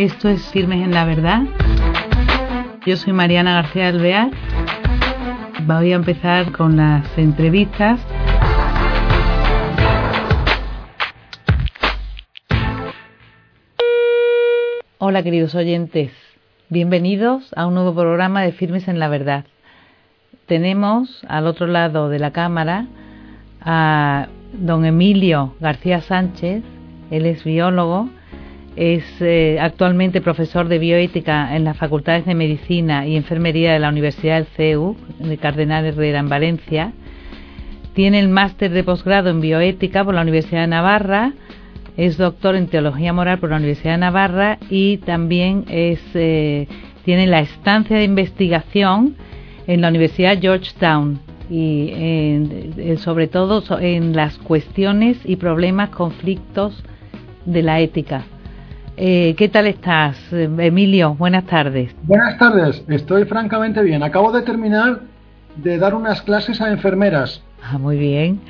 Esto es Firmes en la Verdad. Yo soy Mariana García Alvear. Voy a empezar con las entrevistas. Hola queridos oyentes, bienvenidos a un nuevo programa de Firmes en la Verdad. Tenemos al otro lado de la cámara a don Emilio García Sánchez, él es biólogo, es eh, actualmente profesor de bioética en las facultades de Medicina y Enfermería de la Universidad del CEU, de Cardenal Herrera en Valencia. Tiene el máster de posgrado en bioética por la Universidad de Navarra. Es doctor en teología moral por la Universidad de Navarra y también eh, tiene la estancia de investigación en la Universidad Georgetown y sobre todo en las cuestiones y problemas, conflictos de la ética. Eh, ¿Qué tal estás, Emilio? Buenas tardes. Buenas tardes, estoy francamente bien. Acabo de terminar de dar unas clases a enfermeras. Ah, muy bien.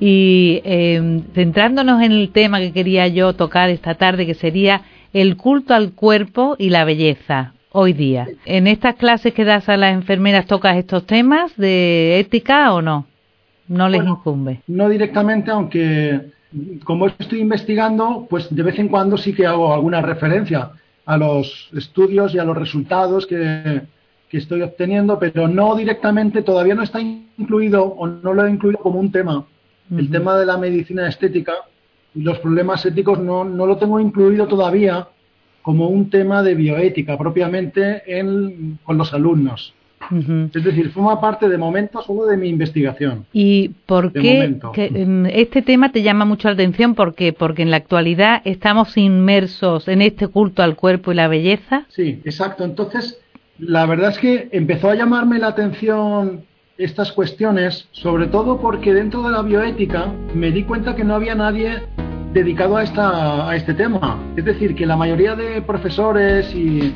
Y eh, centrándonos en el tema que quería yo tocar esta tarde, que sería el culto al cuerpo y la belleza hoy día. ¿En estas clases que das a las enfermeras tocas estos temas de ética o no? ¿No les incumbe? No directamente, aunque como estoy investigando, pues de vez en cuando sí que hago alguna referencia a los estudios y a los resultados que, estoy obteniendo, pero no directamente, todavía no está incluido o no lo he incluido como un tema. El tema de la medicina estética y los problemas éticos no, no lo tengo incluido todavía como un tema de bioética propiamente en, con los alumnos. Es decir, forma parte de momento solo de mi investigación. ¿Y por qué em, este tema te llama mucho la atención? ¿Por Porque en la actualidad estamos inmersos en este culto al cuerpo y la belleza. Sí, exacto. Entonces, la verdad es que empezó a llamarme la atención estas cuestiones, sobre todo porque dentro de la bioética me di cuenta que no había nadie dedicado a, esta, a este tema. Es decir, que la mayoría de profesores y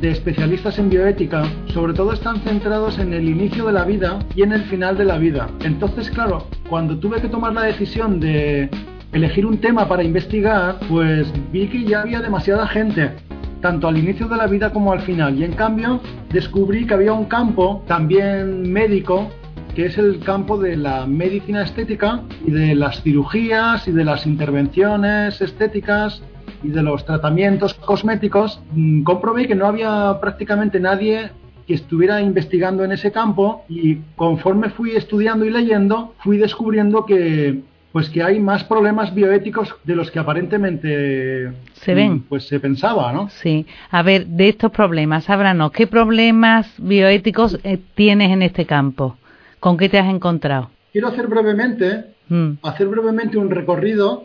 de especialistas en bioética, sobre todo están centrados en el inicio de la vida y en el final de la vida. Entonces, claro, cuando tuve que tomar la decisión de elegir un tema para investigar, pues vi que ya había demasiada gente tanto al inicio de la vida como al final. Y en cambio descubrí que había un campo también médico, que es el campo de la medicina estética y de las cirugías y de las intervenciones estéticas y de los tratamientos cosméticos, mm, comprobé que no había prácticamente nadie que estuviera investigando en ese campo y conforme fui estudiando y leyendo, fui descubriendo que pues que hay más problemas bioéticos de los que aparentemente se ven. Mm, pues se pensaba, ¿no? Sí. A ver, de estos problemas, háblanos, ¿qué problemas bioéticos eh, tienes en este campo? ¿Con qué te has encontrado? Quiero hacer brevemente, mm. hacer brevemente un recorrido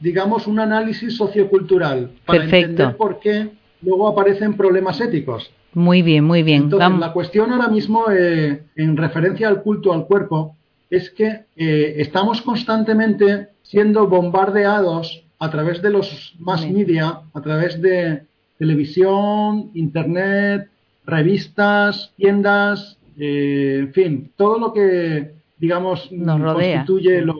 digamos, un análisis sociocultural para entender por qué luego aparecen problemas éticos. Muy bien, muy bien. Entonces, la cuestión ahora mismo, eh, en referencia al culto al cuerpo, es que eh, estamos constantemente siendo bombardeados a través de los mass media, a través de televisión, internet, revistas, tiendas, eh, en fin, todo lo que, digamos, Nos constituye los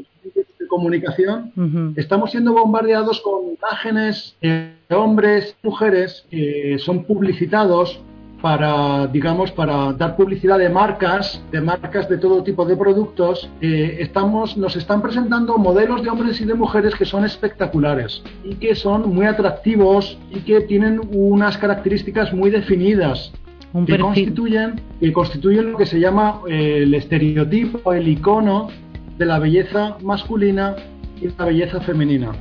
comunicación, estamos siendo bombardeados con imágenes de hombres, mujeres que son publicitados para, digamos, para dar publicidad de marcas, de marcas de todo tipo de productos, eh, estamos, nos están presentando modelos de hombres y de mujeres que son espectaculares y que son muy atractivos y que tienen unas características muy definidas. que constituyen, que constituyen lo que se llama eh, el estereotipo, el icono de la belleza masculina y la belleza femenina.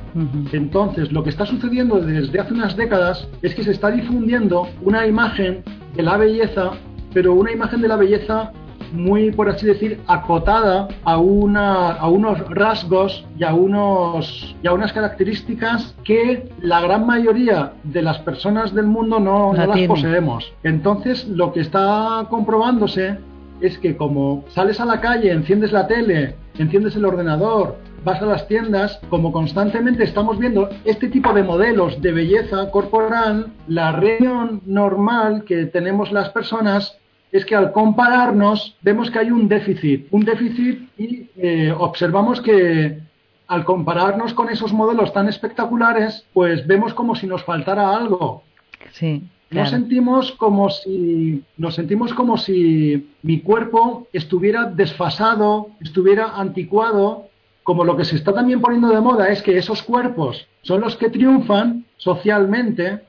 Entonces, lo que está sucediendo desde hace unas décadas es que se está difundiendo una imagen de la belleza, pero una imagen de la belleza muy, por así decir, acotada a, una, a unos rasgos y a, unos, y a unas características que la gran mayoría de las personas del mundo no, no las poseemos. Entonces, lo que está comprobándose es que como sales a la calle, enciendes la tele, enciendes el ordenador, vas a las tiendas, como constantemente estamos viendo este tipo de modelos de belleza corporal, la reunión normal que tenemos las personas es que al compararnos vemos que hay un déficit, un déficit y eh, observamos que al compararnos con esos modelos tan espectaculares, pues vemos como si nos faltara algo. Sí. Nos sentimos como si nos sentimos como si mi cuerpo estuviera desfasado, estuviera anticuado, como lo que se está también poniendo de moda es que esos cuerpos son los que triunfan socialmente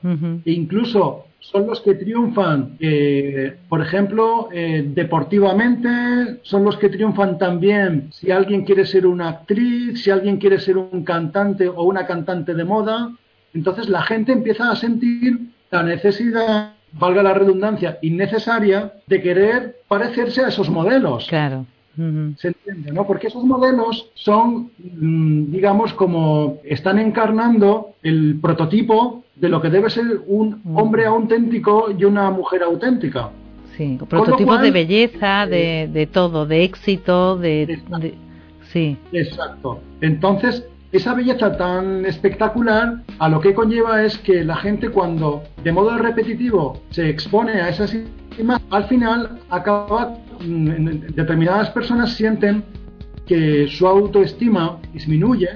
e incluso son los que triunfan, eh, por ejemplo, eh, deportivamente, son los que triunfan también si alguien quiere ser una actriz, si alguien quiere ser un cantante o una cantante de moda. Entonces la gente empieza a sentir la necesidad, valga la redundancia, innecesaria de querer parecerse a esos modelos. Claro. ¿Se entiende? ¿no? Porque esos modelos son, mm, digamos, como están encarnando el prototipo de lo que debe ser un hombre auténtico y una mujer auténtica. Sí, prototipos de belleza, de, de, todo, de éxito, de, Sí. Exacto. Entonces, esa belleza tan espectacular a lo que conlleva es que la gente cuando de modo repetitivo se expone a esas imágenes, al final Mm, determinadas personas sienten que su autoestima disminuye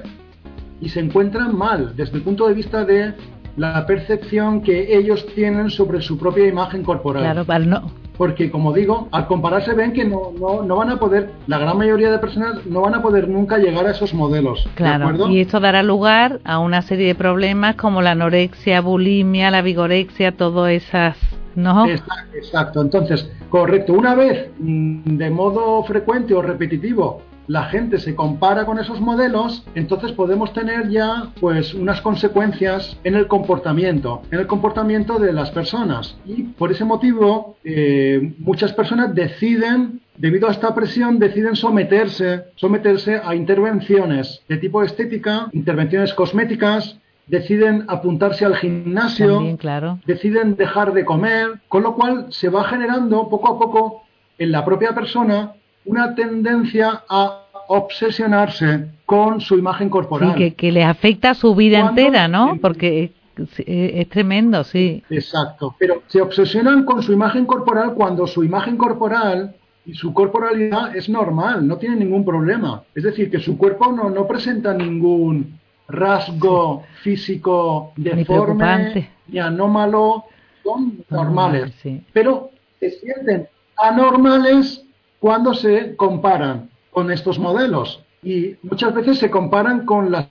y se encuentran mal desde el punto de vista de la percepción que ellos tienen sobre su propia imagen corporal. Claro, no. Porque, como digo, al compararse ven que no, no, van a poder, la gran mayoría de personas no van a poder nunca llegar a esos modelos. Claro, y esto dará lugar a una serie de problemas como la anorexia, bulimia, la vigorexia, todas esas ¿no? Exacto, Entonces, correcto. Una vez mm, de modo frecuente o repetitivo la gente se compara con esos modelos, entonces podemos tener ya pues unas consecuencias en el comportamiento, en el comportamiento de las personas. Y por ese motivo eh, muchas personas deciden debido a esta presión deciden someterse, someterse a intervenciones de tipo estética, intervenciones cosméticas, deciden apuntarse al gimnasio, claro. deciden dejar de comer, con lo cual se va generando poco a poco en la propia persona una tendencia a obsesionarse con su imagen corporal. Sí, que, le afecta a su vida entera, ¿no? Porque es, tremendo, sí. Exacto. Pero se obsesionan con su imagen corporal cuando su imagen corporal y su corporalidad es normal, no tiene ningún problema. Es decir, que su cuerpo no, no presenta ningún rasgo físico deforme ni anómalo, son normales. Pero se sienten anormales cuando se comparan con estos modelos. Y muchas veces se comparan con las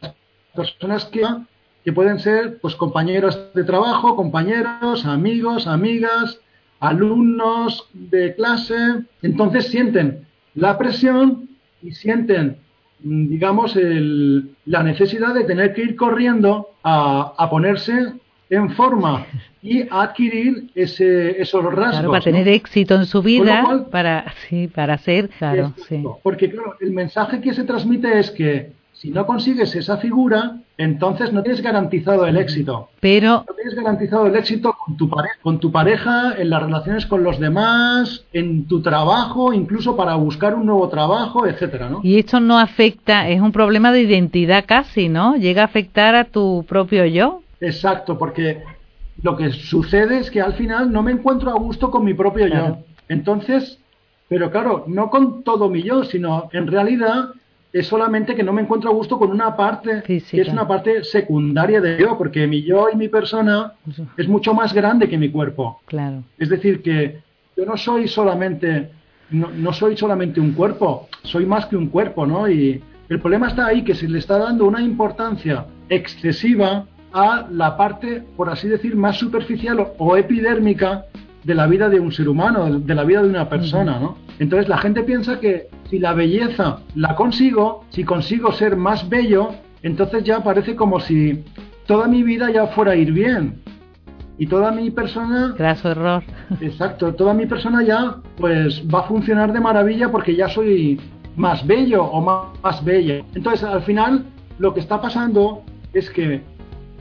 personas que, que pueden ser pues compañeros de trabajo, compañeros, amigos, amigas, alumnos de clase. Entonces sienten la presión y sienten digamos, el, la necesidad de tener que ir corriendo a, ponerse en forma y a adquirir ese, esos rasgos. para tener éxito en su vida, para, sí, para ser, claro, sí. Porque, claro, el mensaje que se transmite es que si no consigues esa figura, entonces no tienes garantizado el éxito. Pero no tienes garantizado el éxito con tu pareja, con tu pareja, en las relaciones con los demás, en tu trabajo, incluso para buscar un nuevo trabajo, etcétera, ¿no? Y esto no afecta, es un problema de identidad casi, ¿no? Llega a afectar a tu propio yo. Exacto, porque lo que sucede es que al final no me encuentro a gusto con mi propio yo. Entonces, pero claro, no con todo mi yo, sino en realidad es solamente que no me encuentro a gusto con una parte que es una parte secundaria de yo, porque mi yo y mi persona es mucho más grande que mi cuerpo. Claro. Es decir, que yo no soy solamente no, soy solamente un cuerpo, soy más que un cuerpo, ¿no? Y el problema está ahí que se le está dando una importancia excesiva a la parte, por así decir, más superficial o epidérmica de la vida de un ser humano, de la vida de una persona, ¿no? Entonces la gente piensa que si la belleza la consigo, si consigo ser más bello, entonces ya parece como si toda mi vida ya fuera a ir bien. Y toda mi persona... Graso error. Exacto, toda mi persona ya pues va a funcionar de maravilla porque ya soy más bello o más, más bella. Entonces al final lo que está pasando es que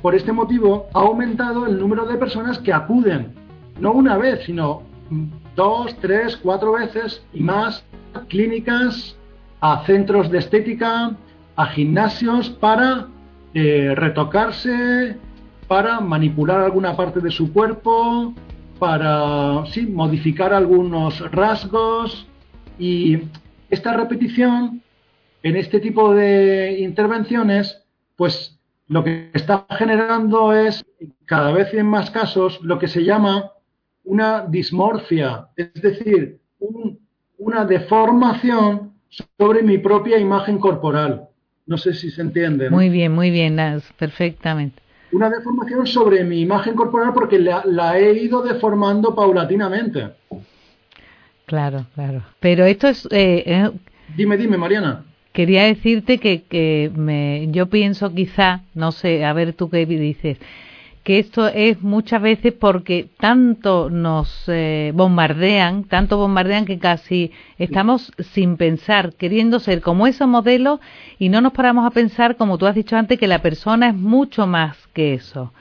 por este motivo ha aumentado el número de personas que acuden, no una vez, sino dos, tres, cuatro veces y más a clínicas, a centros de estética, a gimnasios para eh, retocarse, para manipular alguna parte de su cuerpo, para sí, modificar algunos rasgos. Y esta repetición en este tipo de intervenciones pues lo que está generando es, cada vez en más casos, lo que se llama una dismorfia, es decir, una deformación sobre mi propia imagen corporal. No sé si se entiende. Muy bien, muy bien, perfectamente. Una deformación sobre mi imagen corporal porque la, he ido deformando paulatinamente. Claro, claro. Pero esto es... Eh, dime, dime, Mariana. Quería decirte que, que me, yo pienso quizá, no sé, a ver tú qué dices, que esto es muchas veces porque tanto nos eh, bombardean, tanto bombardean que casi estamos sin pensar, queriendo ser como esos modelos y no nos paramos a pensar, como tú has dicho antes, que la persona es mucho más que eso.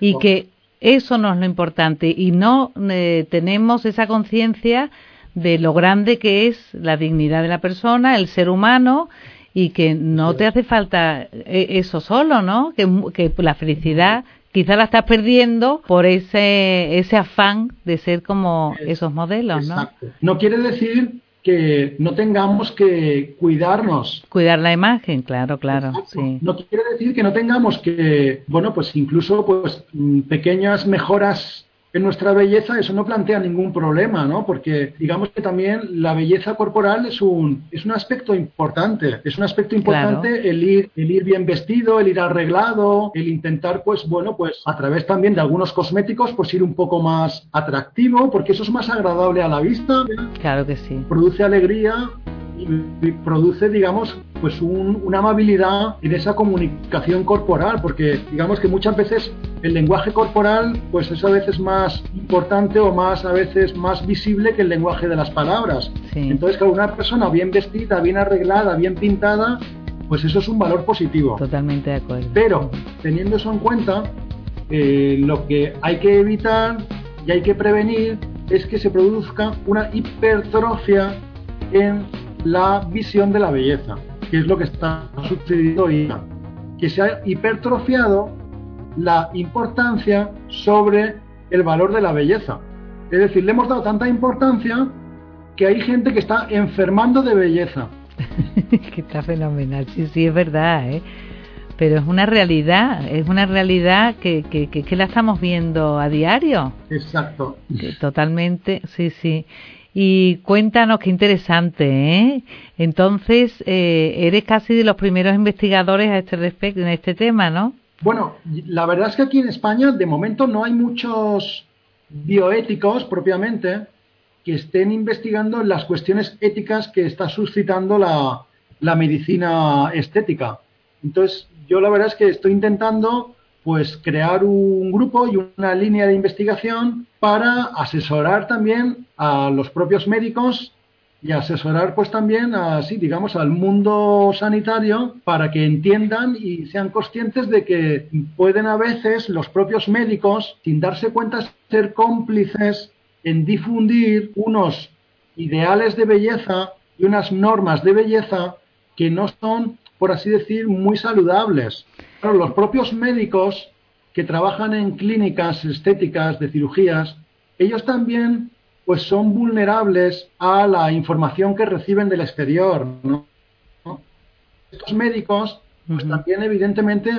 Y que eso no es lo importante y no eh, tenemos esa conciencia de lo grande que es la dignidad de la persona, el ser humano y que no te hace falta eh, eso solo, ¿no? Que, que la felicidad quizá la estás perdiendo por ese, ese afán de ser como esos modelos, ¿no? Exacto. No quiere decir que no tengamos que cuidarnos. Cuidar la imagen, claro, claro. Sí. No quiere decir que no tengamos que, bueno, pues incluso pues mm, pequeñas mejoras en nuestra belleza eso no plantea ningún problema, ¿no? Porque digamos que también la belleza corporal es un, es un aspecto importante. Es un aspecto importante el, ir, el ir bien vestido, el ir arreglado, el intentar, pues bueno, pues a través también de algunos cosméticos, pues ir un poco más atractivo, porque eso es más agradable a la vista. Claro que sí. Produce alegría y produce, digamos, pues una amabilidad en esa comunicación corporal, porque digamos que muchas veces el lenguaje corporal, pues es a veces más importante o más a veces más visible que el lenguaje de las palabras. Entonces, que una persona bien vestida, bien arreglada, bien pintada, pues eso es un valor positivo. Totalmente de acuerdo. Pero, teniendo eso en cuenta, eh, lo que hay que evitar y hay que prevenir es que se produzca una hipertrofia en la visión de la belleza, que es lo que está sucediendo hoy, que se ha hipertrofiado la importancia sobre el valor de la belleza. Es decir, le hemos dado tanta importancia que hay gente que está enfermando de belleza. que está fenomenal, sí, sí, es verdad, ¿eh? Pero es una realidad, es una realidad que, que, que, la estamos viendo a diario. Exacto. totalmente, sí, sí. Y cuéntanos qué interesante, ¿eh? Entonces, eh, eres casi de los primeros investigadores a este respecto, en este tema, ¿no? Bueno, la verdad es que aquí en España de momento no hay muchos bioéticos propiamente que estén investigando las cuestiones éticas que está suscitando la, la medicina estética. Entonces, yo la verdad es que estoy intentando pues crear un grupo y una línea de investigación para asesorar también a los propios médicos y asesorar pues también así digamos al mundo sanitario para que entiendan y sean conscientes de que pueden a veces los propios médicos sin darse cuenta ser cómplices en difundir unos ideales de belleza y unas normas de belleza que no son por así decir muy saludables los propios médicos que trabajan en clínicas estéticas de cirugías, ellos también pues son vulnerables a la información que reciben del exterior. Estos médicos pues, también evidentemente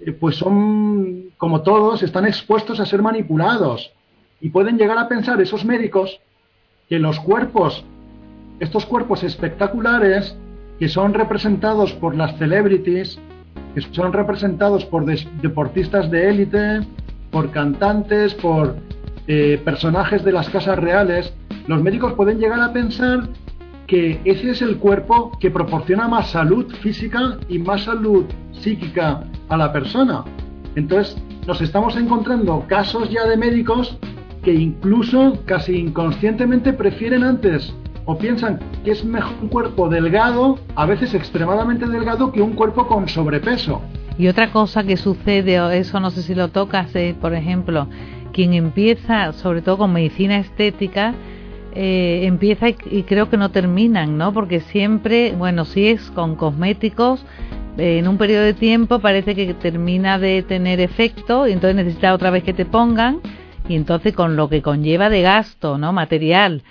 eh, pues son como todos están expuestos a ser manipulados y pueden llegar a pensar esos médicos que los cuerpos estos cuerpos espectaculares que son representados por las celebrities que son representados por deportistas de élite, por cantantes, por eh, personajes de las casas reales, los médicos pueden llegar a pensar que ese es el cuerpo que proporciona más salud física y más salud psíquica a la persona. Entonces, nos estamos encontrando casos ya de médicos que incluso casi inconscientemente prefieren antes o piensan que es mejor un cuerpo delgado, a veces extremadamente delgado, que un cuerpo con sobrepeso. Y otra cosa que sucede, eso no sé si lo tocas, eh, por ejemplo, quien empieza, sobre todo con medicina estética, eh, empieza y, creo que no terminan, ¿no? Porque siempre, bueno, si es con cosméticos, eh, en un periodo de tiempo parece que termina de tener efecto y entonces necesita otra vez que te pongan y entonces con lo que conlleva de gasto, ¿no? Material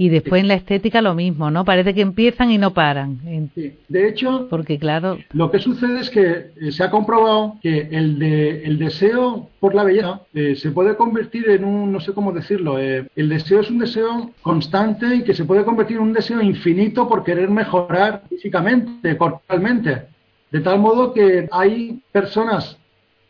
Y después en la estética lo mismo, ¿no? Parece que empiezan y no paran. Sí. De hecho, porque claro, lo que sucede es que eh, se ha comprobado que el, de, el deseo por la belleza eh, se puede convertir en un, no sé cómo decirlo, eh, el deseo es un deseo constante y que se puede convertir en un deseo infinito por querer mejorar físicamente, corporalmente. De tal modo que hay personas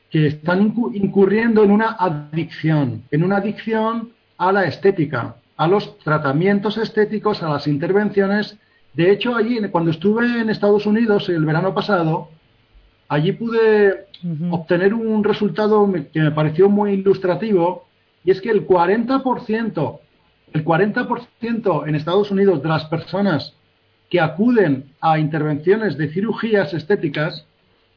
que están incurriendo en una adicción, en una adicción a la estética a los tratamientos estéticos, a las intervenciones. De hecho, allí, cuando estuve en Estados Unidos el verano pasado, allí pude obtener un resultado que me pareció muy ilustrativo, y es que el 40%, el 40% en Estados Unidos de las personas que acuden a intervenciones de cirugías estéticas,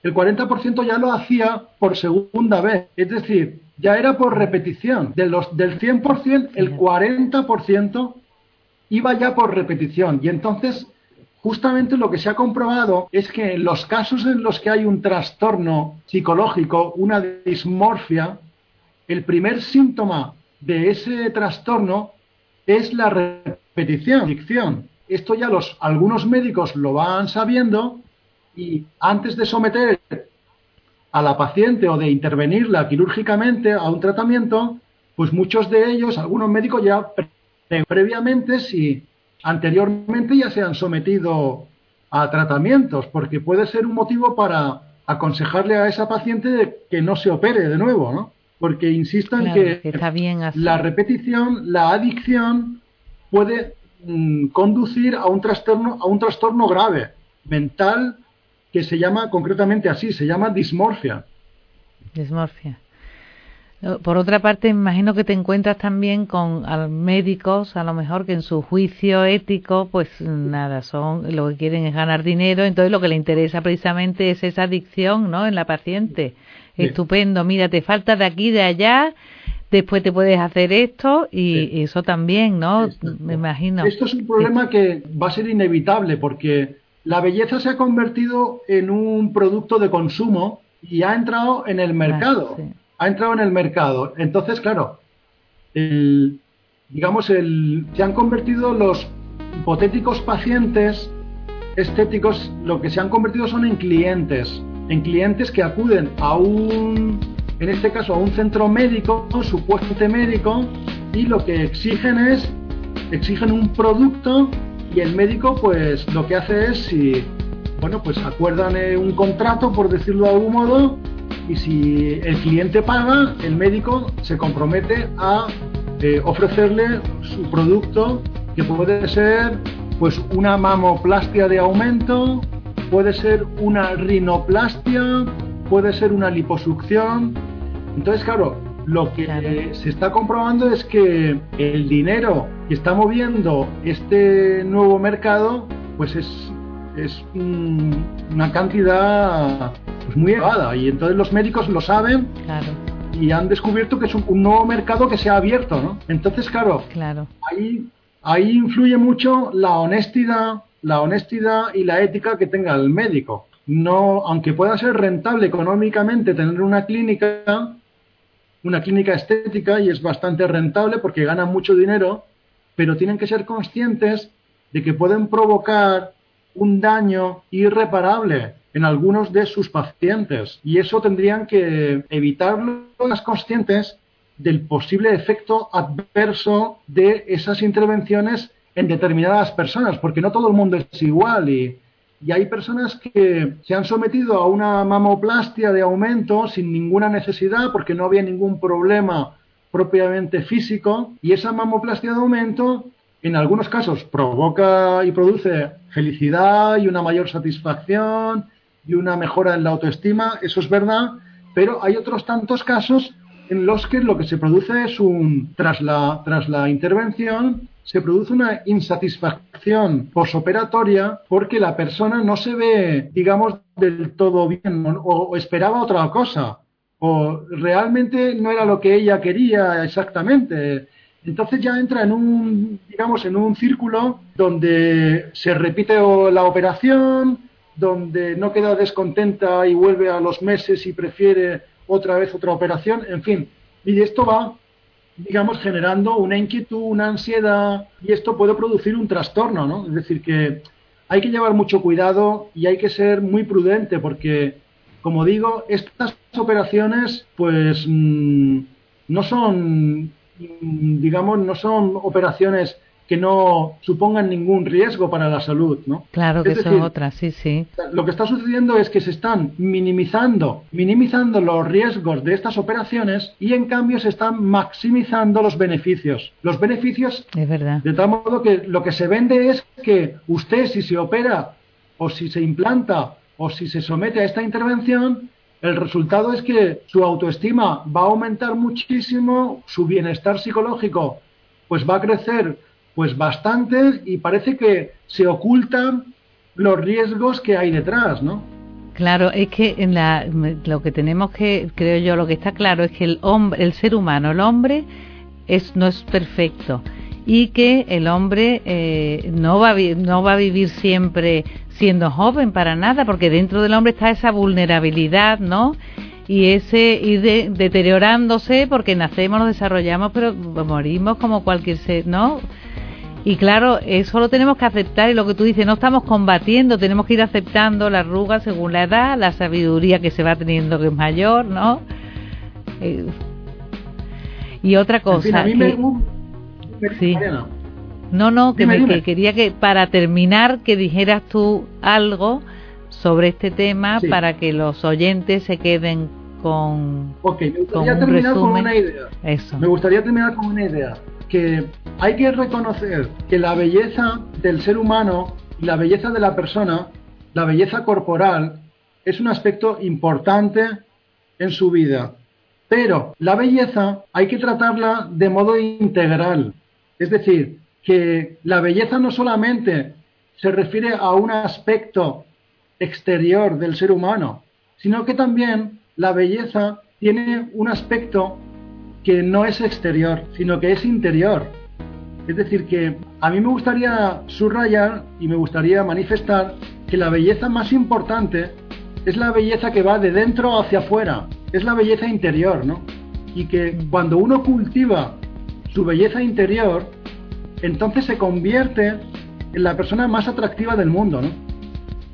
el 40% ya lo hacía por segunda vez. Es decir, ya era por repetición. De los, del 100%, el 40% iba ya por repetición. Y entonces, justamente lo que se ha comprobado es que en los casos en los que hay un trastorno psicológico, una dismorfia, el primer síntoma de ese trastorno es la repetición, adicción. Esto ya los algunos médicos lo van sabiendo y antes de someter a la paciente o de intervenirla quirúrgicamente a un tratamiento, pues muchos de ellos, algunos médicos ya previamente, si anteriormente ya se han sometido a tratamientos, porque puede ser un motivo para aconsejarle a esa paciente de que no se opere de nuevo, ¿no? Porque insisto en que, la repetición, la adicción puede mm, conducir a un trastorno, a un trastorno grave, mental que se llama concretamente así, se llama dismorfia. Dismorfia. Por otra parte, imagino que te encuentras también con médicos, a lo mejor que en su juicio ético, pues nada, son lo que quieren es ganar dinero, entonces lo que le interesa precisamente es esa adicción, ¿no? En la paciente. Estupendo, mira, te falta de aquí, de allá, después te puedes hacer esto y eso también, ¿no? Me imagino. Esto es un problema que va a ser inevitable porque la belleza se ha convertido en un producto de consumo y ha entrado en el mercado. Ha entrado en el mercado. Entonces, claro, digamos, el, se han convertido los hipotéticos pacientes estéticos, lo que se han convertido son en clientes, en clientes que acuden a un, en este caso, a un centro médico, un supuesto médico, y lo que exigen es, exigen un producto y el médico pues lo que hace es si bueno pues acuerdan eh, un contrato por decirlo de algún modo y si el cliente paga el médico se compromete a eh, ofrecerle su producto que puede ser pues una mamoplastia de aumento puede ser una rinoplastia puede ser una liposucción. Entonces claro lo que se está comprobando es que el dinero que está moviendo este nuevo mercado, pues es, es una cantidad pues muy elevada. Y entonces los médicos lo saben y han descubierto que es un, nuevo mercado que se ha abierto, ¿no? Entonces, claro, claro. Ahí, ahí influye mucho la honestidad, la honestidad y la ética que tenga el médico. No, aunque pueda ser rentable económicamente tener una clínica, una clínica estética y es bastante rentable porque ganan mucho dinero, pero tienen que ser conscientes de que pueden provocar un daño irreparable en algunos de sus pacientes. Y eso tendrían que evitarlo las conscientes del posible efecto adverso de esas intervenciones en determinadas personas, porque no todo el mundo es igual y y hay personas que se han sometido a una mamoplastia de aumento sin ninguna necesidad porque no había ningún problema propiamente físico y esa mamoplastia de aumento en algunos casos provoca y produce felicidad y una mayor satisfacción y una mejora en la autoestima, eso es verdad, pero hay otros tantos casos en los que lo que se produce es un, tras la, tras la intervención, se produce una insatisfacción posoperatoria porque la persona no se ve, digamos, del todo bien o, esperaba otra cosa o realmente no era lo que ella quería exactamente. Entonces ya entra en un, digamos, en un círculo donde se repite la operación, donde no queda descontenta y vuelve a los meses y prefiere otra vez otra operación, en fin. Y esto va digamos, generando una inquietud, una ansiedad, y esto puede producir un trastorno, ¿no? Es decir, que hay que llevar mucho cuidado y hay que ser muy prudente porque, como digo, estas operaciones, pues, mm, no son, mm, digamos, no son operaciones que no supongan ningún riesgo para la salud, ¿no? Claro que es son otras, sí, sí. Lo que está sucediendo es que se están minimizando, minimizando los riesgos de estas operaciones y en cambio se están maximizando los beneficios. Los beneficios, es verdad. De tal modo que lo que se vende es que usted si se opera o si se implanta o si se somete a esta intervención, el resultado es que su autoestima va a aumentar muchísimo, su bienestar psicológico pues va a crecer pues bastantes y parece que se ocultan los riesgos que hay detrás, ¿no? Claro, es que en la, lo que tenemos que, creo yo, lo que está claro es que el hombre, el ser humano, el hombre, es, no es perfecto y que el hombre eh, no, va a, no va a vivir siempre siendo joven para nada, porque dentro del hombre está esa vulnerabilidad, ¿no? Y ese ir deteriorándose porque nacemos, nos desarrollamos, pero morimos como cualquier ser, ¿no? Y claro, eso lo tenemos que aceptar y lo que tú dices, no estamos combatiendo, tenemos que ir aceptando la arruga según la edad, la sabiduría que se va teniendo que es mayor, ¿no? Eh, y otra cosa... a mí me... sí. No, no, que, me, quería que para terminar que dijeras tú algo sobre este tema para que los oyentes se queden con, Ok, me gustaría terminar con una idea. Eso. Me gustaría terminar con una idea que hay que reconocer que la belleza del ser humano la belleza de la persona, la belleza corporal, es un aspecto importante en su vida. Pero la belleza hay que tratarla de modo integral. Es decir, que la belleza no solamente se refiere a un aspecto exterior del ser humano, sino que también la belleza tiene un aspecto que no es exterior, sino que es interior. Es decir, que a mí me gustaría subrayar y me gustaría manifestar que la belleza más importante es la belleza que va de dentro hacia afuera, es la belleza interior, ¿no? Y que cuando uno cultiva su belleza interior, entonces se convierte en la persona más atractiva del mundo, ¿no?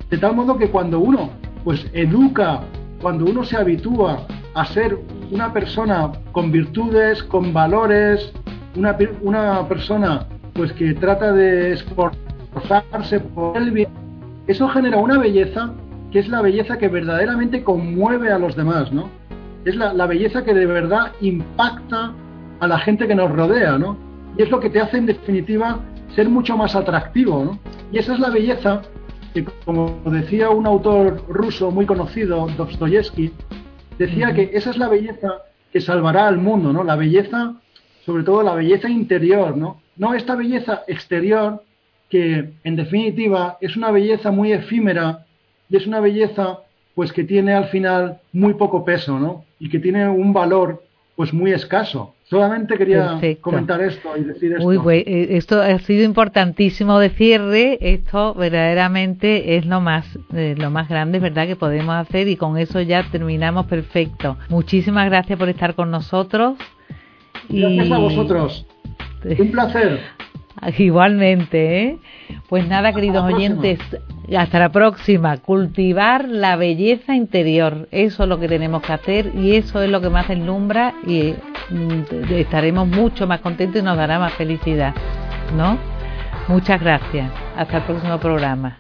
De tal modo que cuando uno pues educa, cuando uno se habitúa a ser una persona con virtudes, con valores, una, una persona pues que trata de esforzarse por el bien, eso genera una belleza que es la belleza que verdaderamente conmueve a los demás, ¿no? Es la, la, belleza que de verdad impacta a la gente que nos rodea, ¿no? Y es lo que te hace en definitiva ser mucho más atractivo, ¿no? Y esa es la belleza que, como decía un autor ruso muy conocido, Dostoyevsky, decía que esa es la belleza que salvará al mundo, ¿no? La belleza, sobre todo la belleza interior, ¿no? No esta belleza exterior que en definitiva es una belleza muy efímera y es una belleza pues que tiene al final muy poco peso, ¿no? Y que tiene un valor pues muy escaso. Solamente quería comentar esto y decir esto. Uy, eh, esto ha sido importantísimo de cierre. Esto verdaderamente es lo más, eh, lo más grande, ¿verdad?, que podemos hacer y con eso ya terminamos perfecto. Muchísimas gracias por estar con nosotros. Gracias a vosotros. Un placer. Igualmente, ¿eh? Pues nada, queridos oyentes, hasta la próxima. Cultivar la belleza interior, eso es lo que tenemos que hacer y eso es lo que más deslumbra y mm, estaremos mucho más contentos y nos dará más felicidad, ¿no? Muchas gracias. Hasta el próximo programa.